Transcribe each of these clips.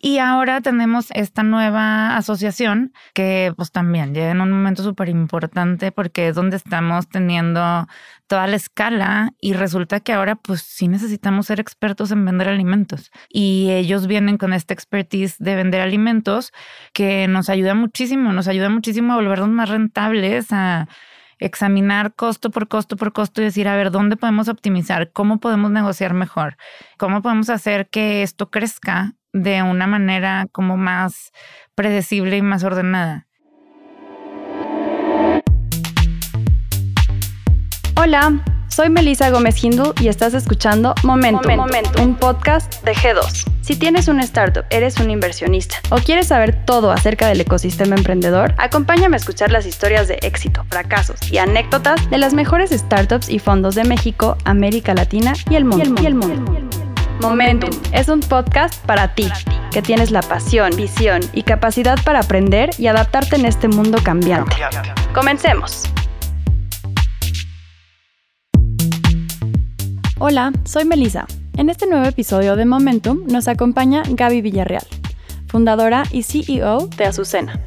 Y ahora tenemos esta nueva asociación que pues también llega en un momento súper importante porque es donde estamos teniendo toda la escala y resulta que ahora pues sí necesitamos ser expertos en vender alimentos y ellos vienen con esta expertise de vender alimentos que nos ayuda muchísimo, nos ayuda muchísimo a volvernos más rentables, a examinar costo por costo por costo y decir, a ver, ¿dónde podemos optimizar? ¿Cómo podemos negociar mejor? ¿Cómo podemos hacer que esto crezca de una manera como más predecible y más ordenada. Hola, soy Melisa Gómez Hindu y estás escuchando Momentum, un podcast de G2. Si tienes una startup, eres un inversionista o quieres saber todo acerca del ecosistema emprendedor, acompáñame a escuchar las historias de éxito, fracasos y anécdotas de las mejores startups y fondos de México, América Latina y el mundo. Y el mundo. Momentum es un podcast para ti, que tienes la pasión, visión y capacidad para aprender y adaptarte en este mundo cambiante. Comencemos. Hola, soy Melissa. En este nuevo episodio de Momentum nos acompaña Gaby Villarreal, fundadora y CEO de Azucena,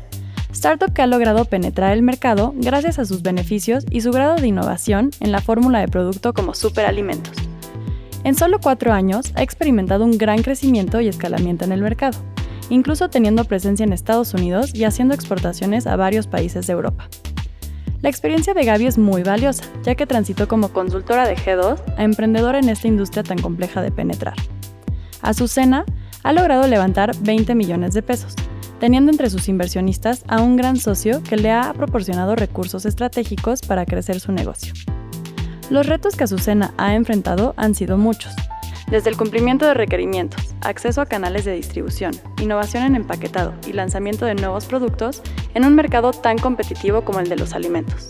startup que ha logrado penetrar el mercado gracias a sus beneficios y su grado de innovación en la fórmula de producto como superalimentos. En solo cuatro años ha experimentado un gran crecimiento y escalamiento en el mercado, incluso teniendo presencia en Estados Unidos y haciendo exportaciones a varios países de Europa. La experiencia de Gaby es muy valiosa, ya que transitó como consultora de G2 a emprendedora en esta industria tan compleja de penetrar. Azucena ha logrado levantar 20 millones de pesos, teniendo entre sus inversionistas a un gran socio que le ha proporcionado recursos estratégicos para crecer su negocio. Los retos que Azucena ha enfrentado han sido muchos, desde el cumplimiento de requerimientos, acceso a canales de distribución, innovación en empaquetado y lanzamiento de nuevos productos en un mercado tan competitivo como el de los alimentos.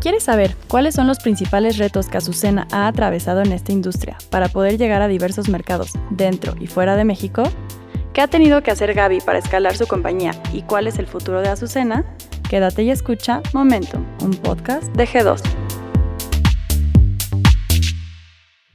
¿Quieres saber cuáles son los principales retos que Azucena ha atravesado en esta industria para poder llegar a diversos mercados dentro y fuera de México? ¿Qué ha tenido que hacer Gaby para escalar su compañía y cuál es el futuro de Azucena? Quédate y escucha Momentum, un podcast de G2.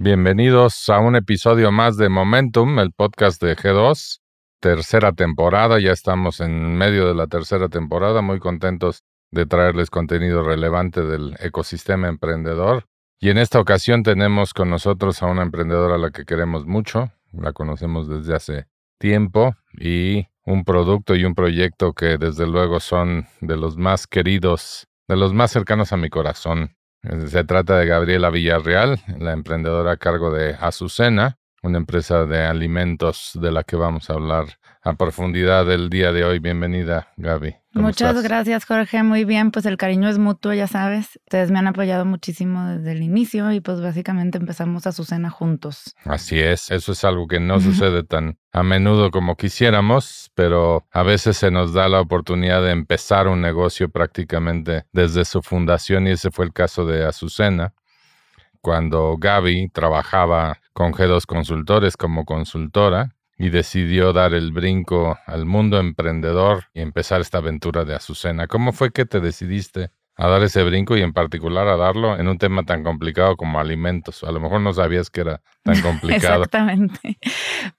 Bienvenidos a un episodio más de Momentum, el podcast de G2, tercera temporada, ya estamos en medio de la tercera temporada, muy contentos de traerles contenido relevante del ecosistema emprendedor. Y en esta ocasión tenemos con nosotros a una emprendedora a la que queremos mucho, la conocemos desde hace tiempo y un producto y un proyecto que desde luego son de los más queridos, de los más cercanos a mi corazón. Se trata de Gabriela Villarreal, la emprendedora a cargo de Azucena, una empresa de alimentos de la que vamos a hablar a profundidad el día de hoy. Bienvenida, Gaby. Muchas gracias, Jorge. Muy bien, pues el cariño es mutuo, ya sabes. Ustedes me han apoyado muchísimo desde el inicio y pues básicamente empezamos a su cena juntos. Así es, eso es algo que no sucede tan a menudo como quisiéramos, pero a veces se nos da la oportunidad de empezar un negocio prácticamente desde su fundación y ese fue el caso de Azucena. Cuando Gaby trabajaba con G2 Consultores como consultora, y decidió dar el brinco al mundo emprendedor y empezar esta aventura de Azucena. ¿Cómo fue que te decidiste a dar ese brinco y en particular a darlo en un tema tan complicado como alimentos? A lo mejor no sabías que era tan complicado. Exactamente.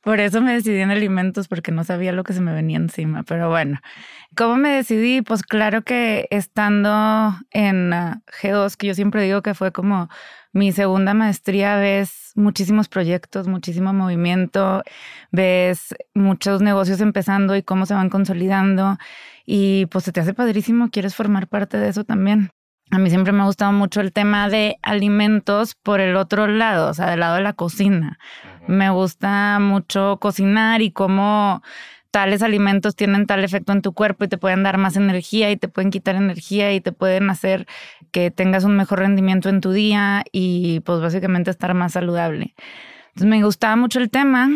Por eso me decidí en alimentos porque no sabía lo que se me venía encima. Pero bueno, ¿cómo me decidí? Pues claro que estando en ah, G2, que yo siempre digo que fue como mi segunda maestría ves muchísimos proyectos, muchísimo movimiento, ves muchos negocios empezando y cómo se van consolidando y pues se te hace padrísimo, quieres formar parte de eso también. A mí siempre me ha gustado mucho el tema de alimentos por el otro lado, o sea, del lado de la cocina. Me gusta mucho cocinar y cómo tales alimentos tienen tal efecto en tu cuerpo y te pueden dar más energía y te pueden quitar energía y te pueden hacer que tengas un mejor rendimiento en tu día y pues básicamente estar más saludable. Entonces me gustaba mucho el tema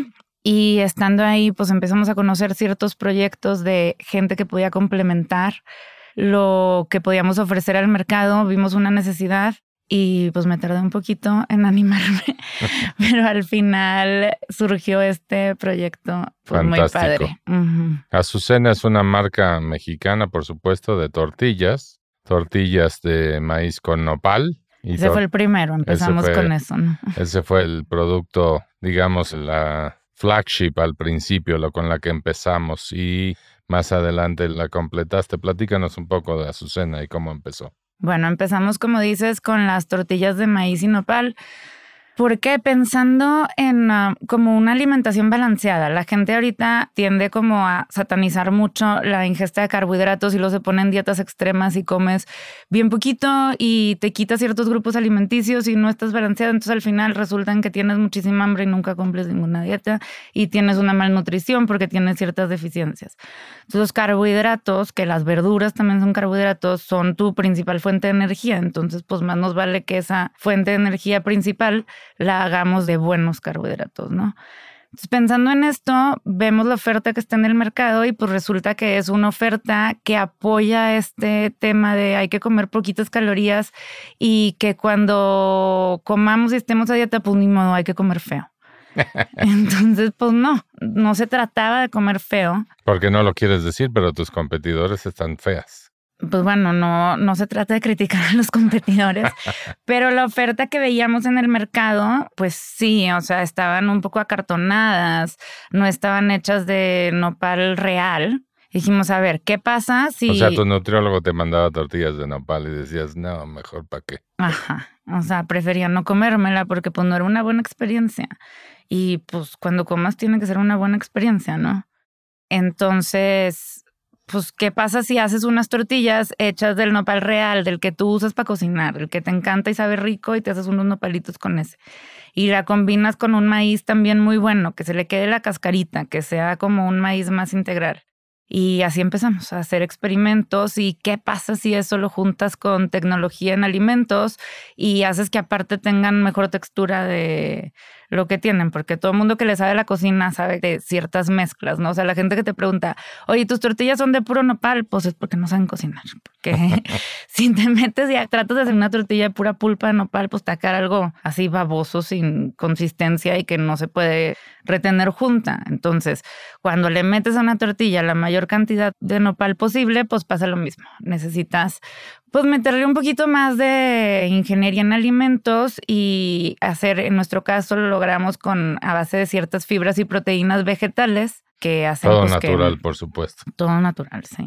y estando ahí pues empezamos a conocer ciertos proyectos de gente que podía complementar lo que podíamos ofrecer al mercado, vimos una necesidad y pues me tardé un poquito en animarme, pero al final surgió este proyecto pues, muy padre. Azucena es una marca mexicana, por supuesto, de tortillas, tortillas de maíz con nopal. Y ese fue el primero, empezamos con eso. Ese fue el producto, digamos, la flagship al principio, lo con la que empezamos y más adelante la completaste. Platícanos un poco de Azucena y cómo empezó. Bueno, empezamos, como dices, con las tortillas de maíz y nopal. Porque pensando en ah, como una alimentación balanceada, la gente ahorita tiende como a satanizar mucho la ingesta de carbohidratos y luego se ponen dietas extremas y comes bien poquito y te quitas ciertos grupos alimenticios y no estás balanceado, entonces al final resulta que tienes muchísima hambre y nunca cumples ninguna dieta y tienes una malnutrición porque tienes ciertas deficiencias. Entonces los carbohidratos, que las verduras también son carbohidratos, son tu principal fuente de energía, entonces pues más nos vale que esa fuente de energía principal la hagamos de buenos carbohidratos, ¿no? Entonces, pensando en esto, vemos la oferta que está en el mercado y pues resulta que es una oferta que apoya este tema de hay que comer poquitas calorías y que cuando comamos y estemos a dieta, pues ni modo, hay que comer feo. Entonces, pues no, no se trataba de comer feo. Porque no lo quieres decir, pero tus competidores están feas pues bueno, no, no se trata de criticar a los competidores, pero la oferta que veíamos en el mercado, pues sí, o sea, estaban un poco acartonadas, no estaban hechas de nopal real. Dijimos, a ver, ¿qué pasa si... O sea, tu nutriólogo te mandaba tortillas de nopal y decías, no, mejor para qué. Ajá, o sea, prefería no comérmela porque pues no era una buena experiencia. Y pues cuando comas tiene que ser una buena experiencia, ¿no? Entonces, pues, ¿qué pasa si haces unas tortillas hechas del nopal real, del que tú usas para cocinar, el que te encanta y sabe rico y te haces unos nopalitos con ese? Y la combinas con un maíz también muy bueno, que se le quede la cascarita, que sea como un maíz más integral. Y así empezamos a hacer experimentos y qué pasa si eso lo juntas con tecnología en alimentos y haces que aparte tengan mejor textura de lo que tienen, porque todo el mundo que le sabe la cocina sabe de ciertas mezclas, ¿no? O sea, la gente que te pregunta, oye, ¿tus tortillas son de puro nopal? Pues es porque no saben cocinar. Porque si te metes y tratas de hacer una tortilla de pura pulpa de nopal, pues quedar algo así baboso, sin consistencia y que no se puede retener junta. Entonces, cuando le metes a una tortilla la mayor cantidad de nopal posible, pues pasa lo mismo. Necesitas pues meterle un poquito más de ingeniería en alimentos y hacer, en nuestro caso lo logramos con a base de ciertas fibras y proteínas vegetales que hacen... Todo natural, por supuesto. Todo natural, sí.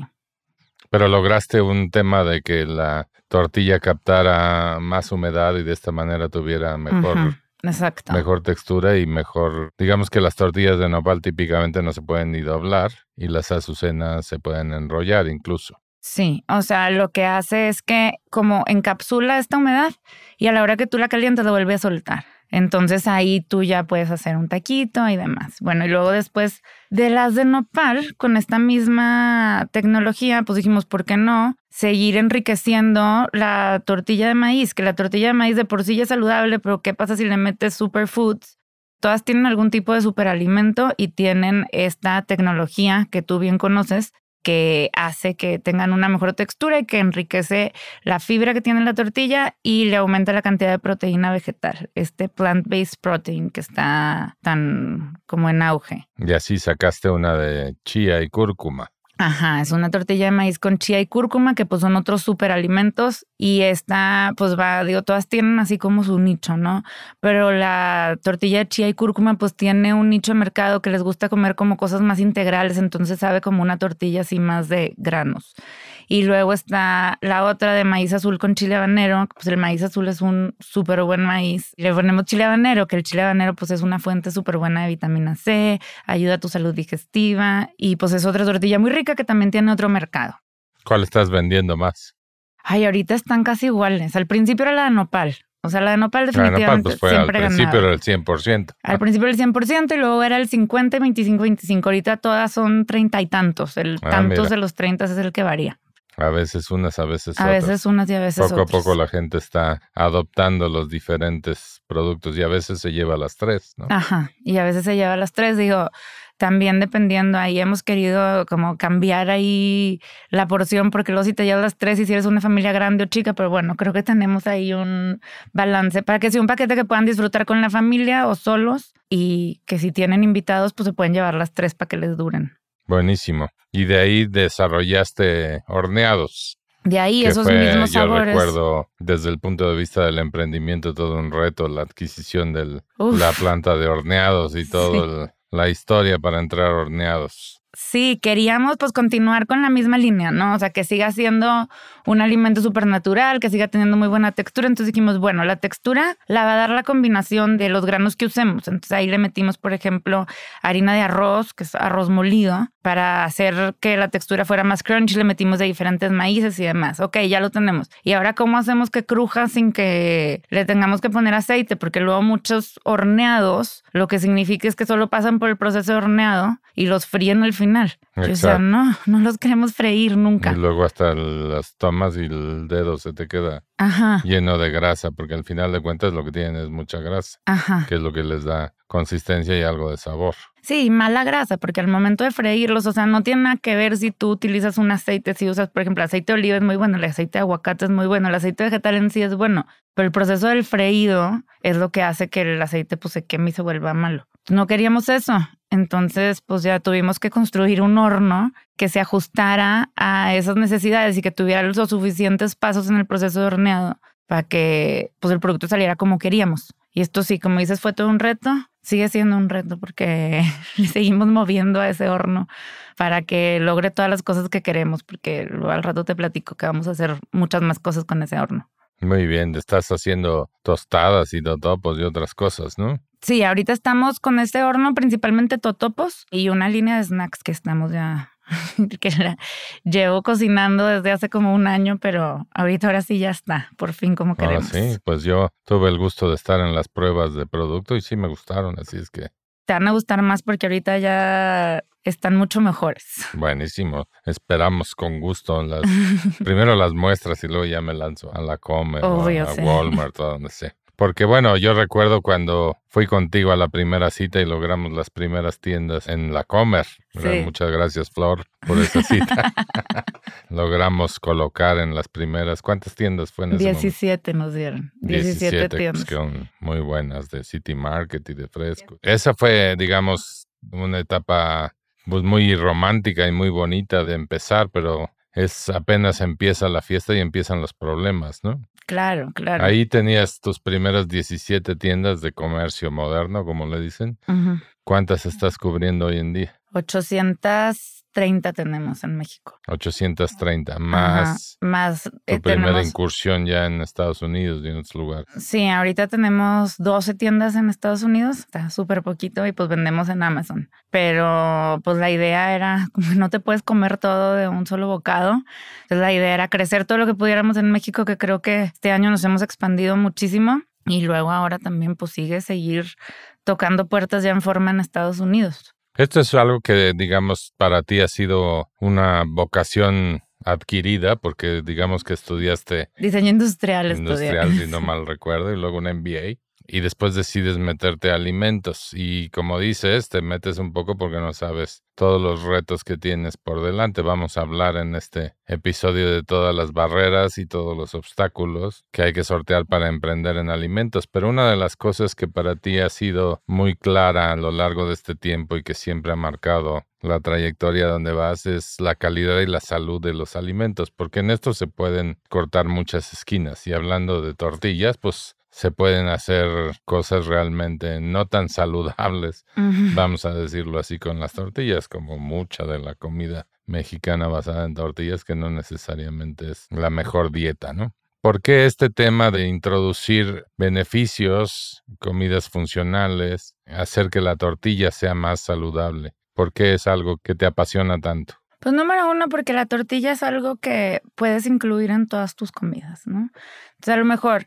Pero lograste un tema de que la tortilla captara más humedad y de esta manera tuviera mejor... Exacto. Mejor textura y mejor, digamos que las tortillas de nopal típicamente no se pueden ni doblar y las azucenas se pueden enrollar incluso. Sí, o sea, lo que hace es que como encapsula esta humedad y a la hora que tú la calientas lo vuelve a soltar. Entonces ahí tú ya puedes hacer un taquito y demás. Bueno, y luego después de las de nopal, con esta misma tecnología, pues dijimos, ¿por qué no? Seguir enriqueciendo la tortilla de maíz, que la tortilla de maíz de por sí ya es saludable, pero ¿qué pasa si le metes superfoods? Todas tienen algún tipo de superalimento y tienen esta tecnología que tú bien conoces, que hace que tengan una mejor textura y que enriquece la fibra que tiene la tortilla y le aumenta la cantidad de proteína vegetal, este plant-based protein que está tan como en auge. Y así sacaste una de chía y cúrcuma. Ajá, es una tortilla de maíz con chía y cúrcuma, que pues son otros superalimentos. Y esta, pues va, digo, todas tienen así como su nicho, ¿no? Pero la tortilla de chía y cúrcuma, pues tiene un nicho de mercado que les gusta comer como cosas más integrales, entonces sabe como una tortilla así más de granos. Y luego está la otra de maíz azul con chile habanero. Pues el maíz azul es un súper buen maíz. Le ponemos chile habanero, que el chile habanero pues es una fuente súper buena de vitamina C, ayuda a tu salud digestiva y pues es otra tortilla muy rica que también tiene otro mercado. ¿Cuál estás vendiendo más? Ay, ahorita están casi iguales. Al principio era la de nopal. O sea, la de nopal definitivamente la nopal, pues fue al principio era el 100%. Al principio era el 100% y luego era el 50, 25, 25. Ahorita todas son treinta y tantos. El ah, tantos de los 30 es el que varía. A veces unas, a veces otras. A veces unas y a veces poco otras. Poco a poco la gente está adoptando los diferentes productos y a veces se lleva las tres, ¿no? Ajá, y a veces se lleva las tres. Digo, también dependiendo, ahí hemos querido como cambiar ahí la porción, porque luego si te llevas las tres y si eres una familia grande o chica, pero bueno, creo que tenemos ahí un balance para que sea un paquete que puedan disfrutar con la familia o solos y que si tienen invitados, pues se pueden llevar las tres para que les duren. Buenísimo. Y de ahí desarrollaste horneados. De ahí esos mismos sabores. Yo recuerdo desde el punto de vista del emprendimiento todo un reto, la adquisición de la planta de horneados y todo la historia para entrar horneados. Sí, queríamos pues continuar con la misma línea, ¿no? O sea, que siga siendo un alimento supernatural, que siga teniendo muy buena textura. Entonces dijimos, bueno, la textura la va a dar la combinación de los granos que usemos. Entonces ahí le metimos, por ejemplo, harina de arroz, que es arroz molido, para hacer que la textura fuera más crunchy. Le metimos de diferentes maíces y demás. Ok, ya lo tenemos. Y ahora, ¿cómo hacemos que cruja sin que le tengamos que poner aceite? Porque luego muchos horneados, lo que significa es que solo pasan por el proceso de horneado y los fríen al final. O sea, no, no los queremos freír nunca. Y luego hasta las tomas y el dedo se te queda lleno de grasa, porque al final de cuentas lo que tienen es mucha grasa, que es lo que les da consistencia y algo de sabor. Sí, mala grasa, porque al momento de freírlos, o sea, no tiene nada que ver si tú utilizas un aceite, si usas, por ejemplo, aceite de oliva es muy bueno, el aceite de aguacate es muy bueno, el aceite vegetal en sí es bueno, pero el proceso del freído es lo que hace que el aceite pues se queme y se vuelva malo. No queríamos eso, entonces pues ya tuvimos que construir un horno que se ajustara a esas necesidades y que tuviera los suficientes pasos en el proceso de horneado para que pues el producto saliera como queríamos. Y esto sí, como dices, fue todo un reto. Sigue siendo un reto porque seguimos moviendo a ese horno para que logre todas las cosas que queremos, porque al rato te platico que vamos a hacer muchas más cosas con ese horno. Muy bien, estás haciendo tostadas y totopos y otras cosas, ¿no? Sí, ahorita estamos con este horno principalmente totopos y una línea de snacks que estamos ya que la llevo cocinando desde hace como un año, pero ahorita ahora sí ya está, por fin como queremos. sí, pues yo tuve el gusto de estar en las pruebas de producto y sí me gustaron, así es que... Te van a gustar más porque ahorita ya están mucho mejores. Buenísimo. Esperamos con gusto las primero las muestras y luego ya me lanzo a la Comer, a Walmart, a donde sea. Porque bueno, yo recuerdo cuando fui contigo a la primera cita y logramos las primeras tiendas en la Comer. Muchas gracias, Flor, por esa cita. logramos colocar en las primeras. ¿Cuántas tiendas fue en ese 17 nos dieron. 17, pues, tiendas. que son muy buenas de City Market y de Fresco. Esa fue, digamos, una etapa pues, muy romántica y muy bonita de empezar, pero es apenas empieza la fiesta y empiezan los problemas, ¿no? Claro, claro. Ahí tenías tus primeras 17 tiendas de comercio moderno, como le dicen. ¿Cuántas estás cubriendo hoy en día? 830 tenemos en México. 830, más, más tu eh, primera incursión ya en Estados Unidos y en otros lugares. Sí, ahorita tenemos 12 tiendas en Estados Unidos, está súper poquito y pues vendemos en Amazon. Pero pues la idea era, como no te puedes comer todo de un solo bocado, entonces la idea era crecer todo lo que pudiéramos en México, que creo que este año nos hemos expandido muchísimo. Y luego ahora también pues sigue seguir tocando puertas ya en forma en Estados Unidos. Esto es algo que, digamos, para ti ha sido una vocación adquirida, porque digamos que estudiaste... Diseño industrial. Industrial, si no mal recuerdo, y luego un MBA y después decides meterte a alimentos y como dices, te metes un poco porque no sabes todos los retos que tienes por delante. Vamos a hablar en este episodio de todas las barreras y todos los obstáculos que hay que sortear para emprender en alimentos, pero una de las cosas que para ti ha sido muy clara a lo largo de este tiempo y que siempre ha marcado la trayectoria donde vas es la calidad y la salud de los alimentos, porque en esto se pueden cortar muchas esquinas. Y hablando de tortillas, pues se pueden hacer cosas realmente no tan saludables, vamos a decirlo así, con las tortillas, como mucha de la comida mexicana basada en tortillas, que no necesariamente es la mejor dieta, ¿no? ¿Por qué este tema de introducir beneficios, comidas funcionales, hacer que la tortilla sea más saludable? ¿Por qué es algo que te apasiona tanto? Pues número uno, porque la tortilla es algo que puedes incluir en todas tus comidas, ¿no? Entonces a lo mejor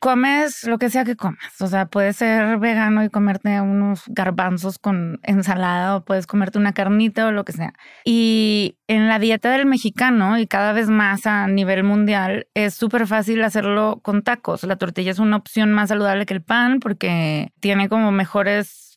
comes lo que sea que comas. O sea, puedes ser vegano y comerte unos garbanzos con ensalada o puedes comerte una carnita o lo que sea. Y en la dieta del mexicano y cada vez más a nivel mundial es súper fácil hacerlo con tacos. La tortilla es una opción más saludable que el pan porque tiene como mejores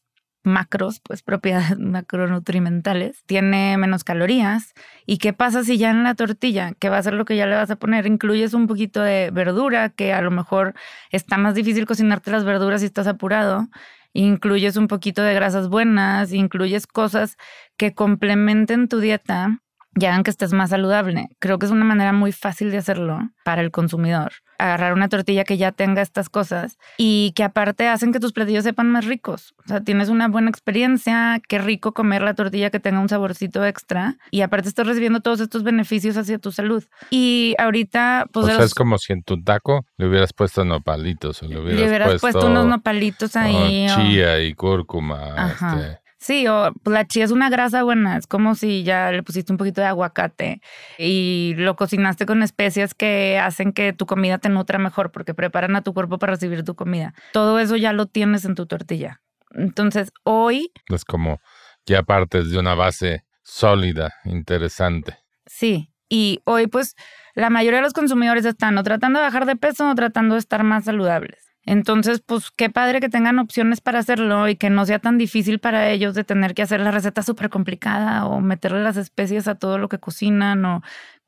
macros, pues propiedades macronutrimentales, tiene menos calorías. ¿Y qué pasa si ya en la tortilla, que va a ser lo que ya le vas a poner, incluyes un poquito de verdura, que a lo mejor está más difícil cocinarte las verduras si estás apurado? Incluyes un poquito de grasas buenas, incluyes cosas que complementen tu dieta y hagan que estés más saludable. Creo que es una manera muy fácil de hacerlo para el consumidor. Agarrar una tortilla que ya tenga estas cosas y que aparte hacen que tus platillos sepan más ricos. O sea, tienes una buena experiencia, qué rico comer la tortilla que tenga un saborcito extra y aparte estás recibiendo todos estos beneficios hacia tu salud. Y ahorita, pues... O sea, es como si en tu taco le hubieras puesto nopalitos o le hubieras, puesto, unos nopalitos ahí. chía y cúrcuma. Este, Sí, o pues, la chía es una grasa buena, es como si ya le pusiste un poquito de aguacate y lo cocinaste con especias que hacen que tu comida te nutra mejor porque preparan a tu cuerpo para recibir tu comida. Todo eso ya lo tienes en tu tortilla. Entonces, hoy... Es como ya partes de una base sólida, interesante. Sí, y hoy pues la mayoría de los consumidores están o tratando de bajar de peso o tratando de estar más saludables. Entonces, pues qué padre que tengan opciones para hacerlo y que no sea tan difícil para ellos de tener que hacer la receta súper complicada o meterle las especies a todo lo que cocinan o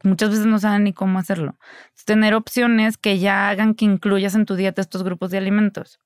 muchas veces no saben ni cómo hacerlo. tener opciones que ya hagan que incluyas en tu dieta estos grupos de alimentos.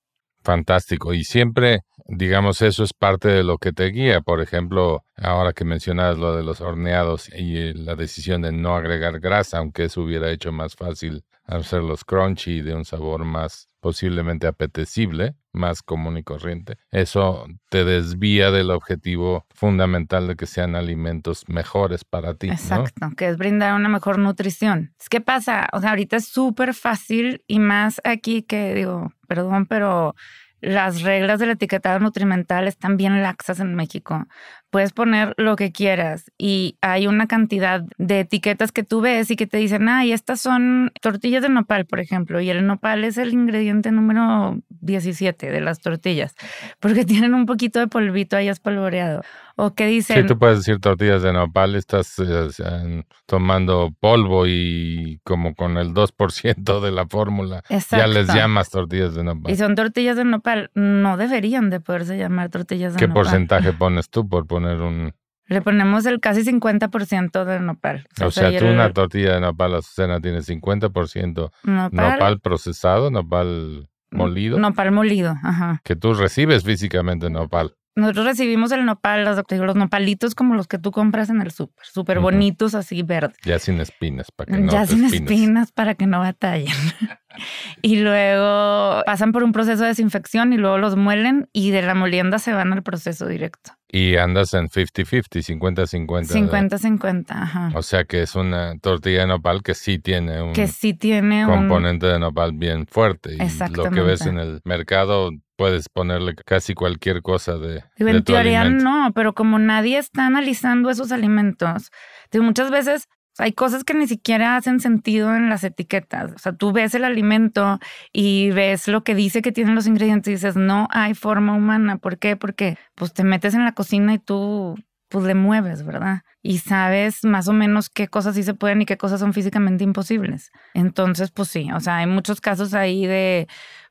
Fantástico. Y siempre, digamos, eso es parte de lo que te guía. Por ejemplo, ahora que mencionas lo de los horneados y la decisión de no agregar grasa, aunque eso hubiera hecho más fácil hacerlos crunchy de un sabor más posiblemente apetecible, más común y corriente. Eso te desvía del objetivo fundamental de que sean alimentos mejores para ti. Exacto, que es brindar una mejor nutrición. Que pasa, o sea, ahorita es súper fácil y más aquí que digo, perdón, pero las reglas del etiquetado nutrimental están bien laxas en México. Puedes poner lo que quieras y hay una cantidad de etiquetas que tú ves y que te dicen, ay, estas son tortillas de nopal, por ejemplo, y el nopal es el ingrediente número 17 de las tortillas, porque tienen un poquito de polvito ahí espolvoreado. O que dicen... Sí, tú puedes decir tortillas de nopal, estás eh, tomando polvo y como con el 2% de la fórmula ya les llamas tortillas de nopal. Y son tortillas de nopal, no deberían de poderse llamar tortillas de nopal. ¿Qué porcentaje pones tú por poner un... Le ponemos el casi 50% de nopal. O sea, tú una tortilla de nopal, Azucena, tiene 50% nopal, nopal procesado, nopal molido. Nopal molido, ajá. Que tú recibes físicamente nopal. Nosotros recibimos el nopal, los, los nopalitos como los que tú compras en el súper, súper bonitos, así verdes. Ya sin espinas, para que no Ya sin espinas, para que no batallen. y luego pasan por un proceso de desinfección y luego los muelen y de la molienda se van al proceso directo. Y andas en 50-50, 50-50. 50-50, ajá. O sea que es una tortilla de nopal que sí tiene un que sí tiene componente de nopal bien fuerte. Y lo que ves en el mercado puedes ponerle casi cualquier cosa de. en teoría no, pero como nadie está analizando esos alimentos, muchas veces hay cosas que ni siquiera hacen sentido en las etiquetas. O sea, tú ves el alimento y ves lo que dice que tienen los ingredientes y dices, no hay forma humana. ¿Por qué? Porque pues te metes en la cocina y tú pues le mueves, ¿verdad? Y sabes más o menos qué cosas sí se pueden y qué cosas son físicamente imposibles. Entonces, pues sí, o sea, hay muchos casos ahí de,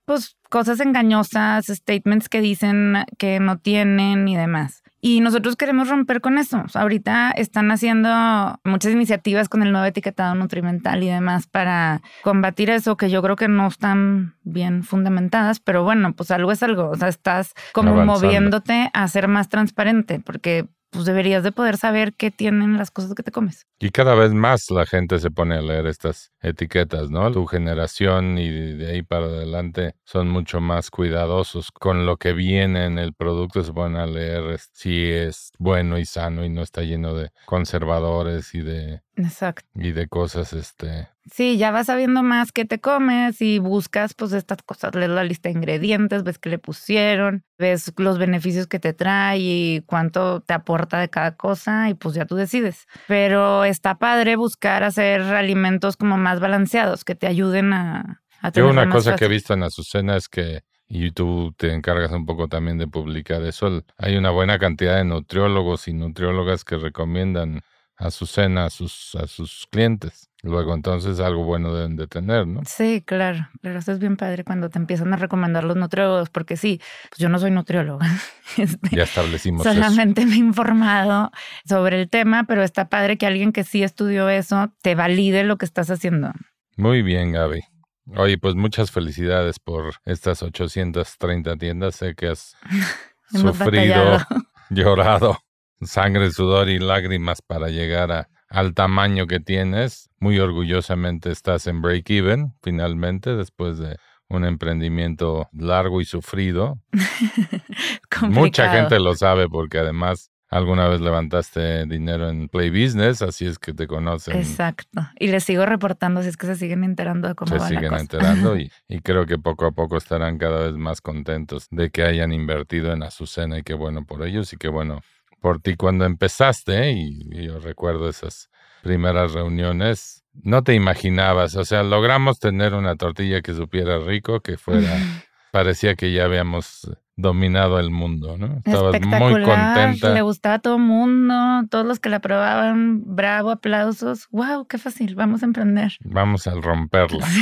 pues, cosas engañosas, statements que dicen que no tienen y demás. Y nosotros queremos romper con eso. ahorita están haciendo muchas iniciativas con el nuevo etiquetado nutrimental y demás para combatir eso, que yo creo que no están bien fundamentadas, pero bueno, pues algo es algo. O sea, estás como moviéndote a ser más transparente, porque pues deberías de poder saber qué tienen las cosas que te comes. Y cada vez más la gente se pone a leer estas etiquetas, ¿no? Tu generación y de ahí para adelante son mucho más cuidadosos con lo que viene en el producto, se ponen a leer si es bueno y sano y no está lleno de conservadores y de Exacto. Y de cosas, este. Sí, ya vas sabiendo más qué te comes y buscas, pues, estas cosas, lees la lista de ingredientes, ves qué le pusieron, ves los beneficios que te trae y cuánto te aporta de cada cosa y pues ya tú decides. Pero está padre buscar hacer alimentos como más balanceados, que te ayuden a, a tener Yo una cosa que he visto en Azucena es que y tú te encargas un poco también de publicar eso. Hay una buena cantidad de nutriólogos y nutriólogas que recomiendan Azucena a sus, a sus clientes. Luego entonces algo bueno deben de tener, ¿no? Sí, claro. Pero eso es bien padre cuando te empiezan a recomendar los nutriólogos, porque sí, pues yo no soy nutrióloga. Este, ya establecimos Solamente me he informado sobre el tema, pero está padre que alguien que sí estudió eso te valide lo que estás haciendo. Muy bien, Gaby. Oye, pues muchas felicidades por estas 830 tiendas. Sé que has sufrido, llorado sangre, sudor y lágrimas para llegar a al tamaño que tienes, muy orgullosamente estás en break-even finalmente después de un emprendimiento largo y sufrido. Mucha gente lo sabe porque además alguna vez levantaste dinero en Play Business, así es que te conocen. Exacto. Y les sigo reportando si es que se siguen enterando de cómo se va siguen la cosa. enterando y, y creo que poco a poco estarán cada vez más contentos de que hayan invertido en Azucena y qué bueno por ellos y qué bueno por ti cuando empezaste y, y yo recuerdo esas primeras reuniones, no te imaginabas, o sea, logramos tener una tortilla que supiera rico, que fuera, parecía que ya habíamos dominado el mundo, ¿no? Estabas muy contenta. Le gustaba a todo el mundo, todos los que la probaban, bravo, aplausos. ¡Wow! ¡Qué fácil! Vamos a emprender. Vamos a romperla.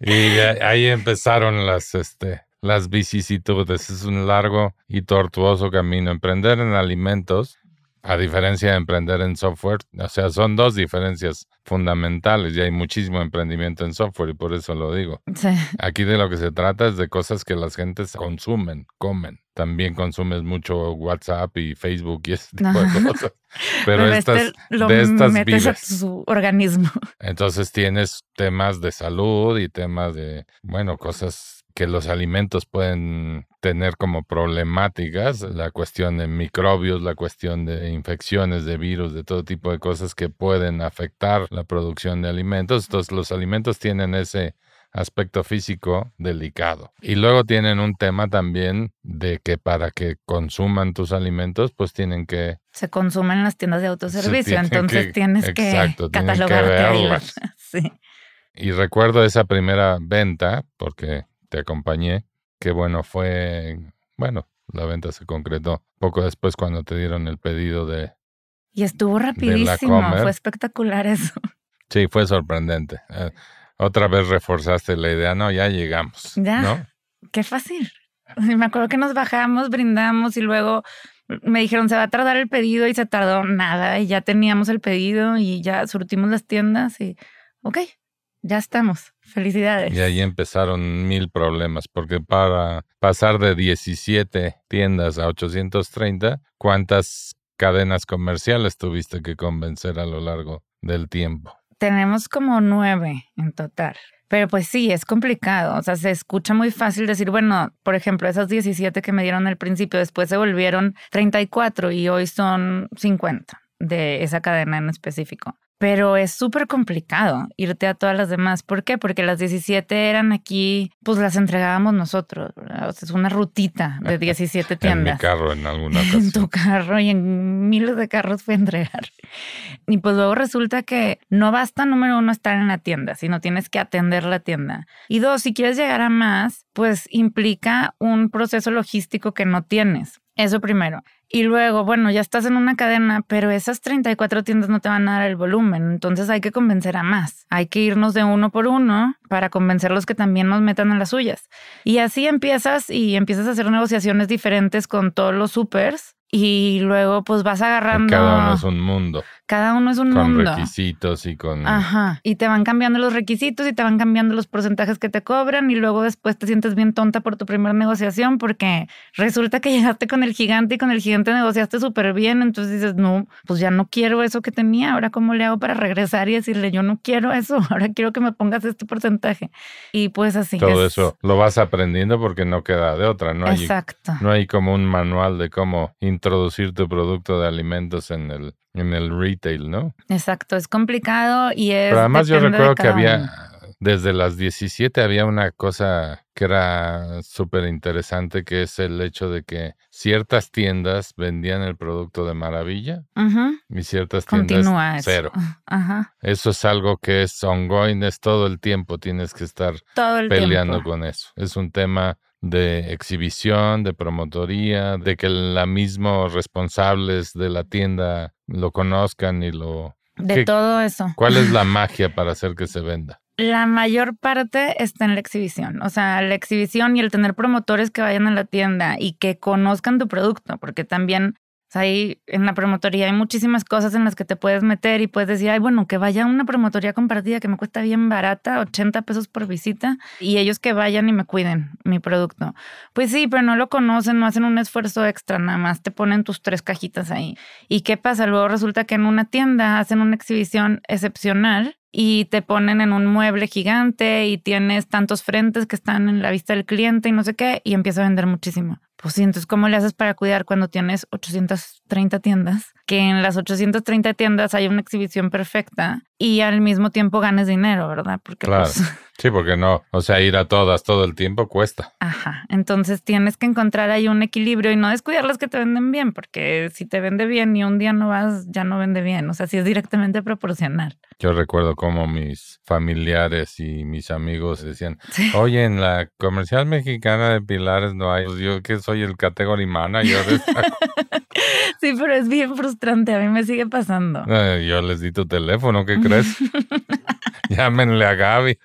Y ahí empezaron las, este, las vicisitudes. Es un largo y tortuoso camino. Emprender en alimentos, a diferencia de emprender en software, o sea, son dos diferencias fundamentales y hay muchísimo emprendimiento en software y por eso lo digo. Sí. Aquí de lo que se trata es de cosas que las gentes consumen, comen. También consumes mucho WhatsApp y Facebook y ese tipo de cosas. Pero, estas, este lo de estas metes a organismo. Entonces tienes temas de salud y temas de, bueno, cosas que los alimentos pueden tener como problemáticas, la cuestión de microbios, la cuestión de infecciones, de virus, de todo tipo de cosas que pueden afectar la producción de alimentos. Entonces los alimentos tienen ese aspecto físico delicado. Y luego tienen un tema también de que para que consuman tus alimentos, pues tienen que Se consumen en las tiendas de autoservicio, entonces que- tienes que exacto, tienen que catalogarte ahí. verlas. Sí. Y recuerdo esa primera venta, porque te acompañé, que bueno, fue, bueno, la venta se concretó poco después cuando te dieron el pedido de, Y estuvo rapidísimo, fue espectacular eso. sí, fue sorprendente. Eh, otra vez reforzaste la idea, no, ya llegamos, Ya. ¿no? Qué fácil. Me acuerdo que nos bajamos, brindamos y luego me dijeron se va a tardar el pedido y se tardó nada y ya teníamos el pedido y ya surtimos las tiendas y ok, ya estamos. Felicidades. Y ahí empezaron mil problemas, porque para pasar de 17 tiendas a 830, ¿cuántas cadenas comerciales tuviste que convencer a lo largo del tiempo? Tenemos como nueve en total. Pero pues sí, es complicado. O sea, se escucha muy fácil decir, bueno, por ejemplo, esas 17 que me dieron al principio, después se volvieron 34 y hoy son 50 de esa cadena en específico. Pero es súper complicado irte a todas las demás. ¿Por qué? Porque las 17 eran aquí, pues las entregábamos nosotros. ¿verdad? O sea, es una rutita de 17 En mi tiendas. carro en alguna en ocasión. tu carro y en miles de carros fue a entregar. Y pues luego resulta que no basta, número uno, estar en la tienda, sino tienes que atender la tienda. Y dos, si quieres llegar a más, pues implica un proceso logístico que no tienes. Eso primero. Y luego, bueno, ya estás en una cadena, pero esas 34 tiendas no te van a dar el volumen, entonces hay que convencer a más. Hay que irnos de uno por uno para convencerlos que también nos metan en las suyas. Y así empiezas y empiezas a hacer negociaciones diferentes con todos los supers y luego pues vas agarrando... Cada uno es un mundo, Cada uno es un con mundo. requisitos y con... Ajá. Y te van cambiando los requisitos y te van cambiando los porcentajes que te cobran y luego después te sientes bien tonta por tu primera negociación porque resulta que llegaste con el gigante y con el gigante negociaste súper bien. Entonces dices, no, pues ya no quiero eso que tenía. Ahora, ¿cómo le hago para regresar y decirle, yo no quiero eso? Ahora quiero que me pongas este porcentaje. Y pues así. Todo es- eso lo vas aprendiendo porque no queda de otra, no hay, Exacto. no hay como un manual de cómo introducir tu producto de alimentos en el, en el retail, ¿no? Exacto. Es complicado y es. Pero además yo recuerdo que había. Desde las 17 había una cosa que era súper interesante, que es el hecho de que ciertas tiendas vendían el producto de maravilla y ciertas tiendas Continúa eso. cero. Ajá. Eso es algo que es ongoing, es todo el tiempo, tienes que estar Todo el peleando tiempo. con eso. Es un tema de exhibición, de promotoría, de que la mismo responsables de la tienda lo conozcan y lo... De ¿Qué- todo eso. ¿Cuál es la magia para hacer que se venda? La mayor parte está en la exhibición, o sea, la exhibición y el tener promotores que vayan a la tienda y que conozcan tu producto, porque también O sea, ahí en la promotoría hay muchísimas cosas en las que te puedes meter y puedes decir, ay, bueno, que vaya a una promotoría compartida que me cuesta bien barata, 80 pesos por visita, y ellos que vayan y me cuiden mi producto. Pues sí, pero no lo conocen, no hacen un esfuerzo extra, nada más te ponen tus tres cajitas ahí. ¿Y qué pasa? Luego resulta que en una tienda hacen una exhibición excepcional y te ponen en un mueble gigante y tienes tantos frentes que están en la vista del cliente y no sé qué, y empieza a vender muchísimo. Pues sí, entonces, ¿cómo le haces para cuidar cuando tienes 830 tiendas? Que en las 830 tiendas hay una exhibición perfecta y al mismo tiempo ganes dinero, ¿verdad? Porque claro. Pues, sí, porque no, o sea, ir a todas todo el tiempo cuesta. Ajá, entonces tienes que encontrar ahí un equilibrio y no descuidar las que te venden bien, porque si te vende bien y un día no vas, ya no vende bien, o sea, sí es directamente proporcional. Yo recuerdo como mis familiares y mis amigos decían, oye, en la comercial mexicana de Pilares no hay, pues yo que soy el category manager. sí, pero es bien frustrante, a mí me sigue pasando. yo les di tu teléfono, ¿qué crees? Llámenle a Gaby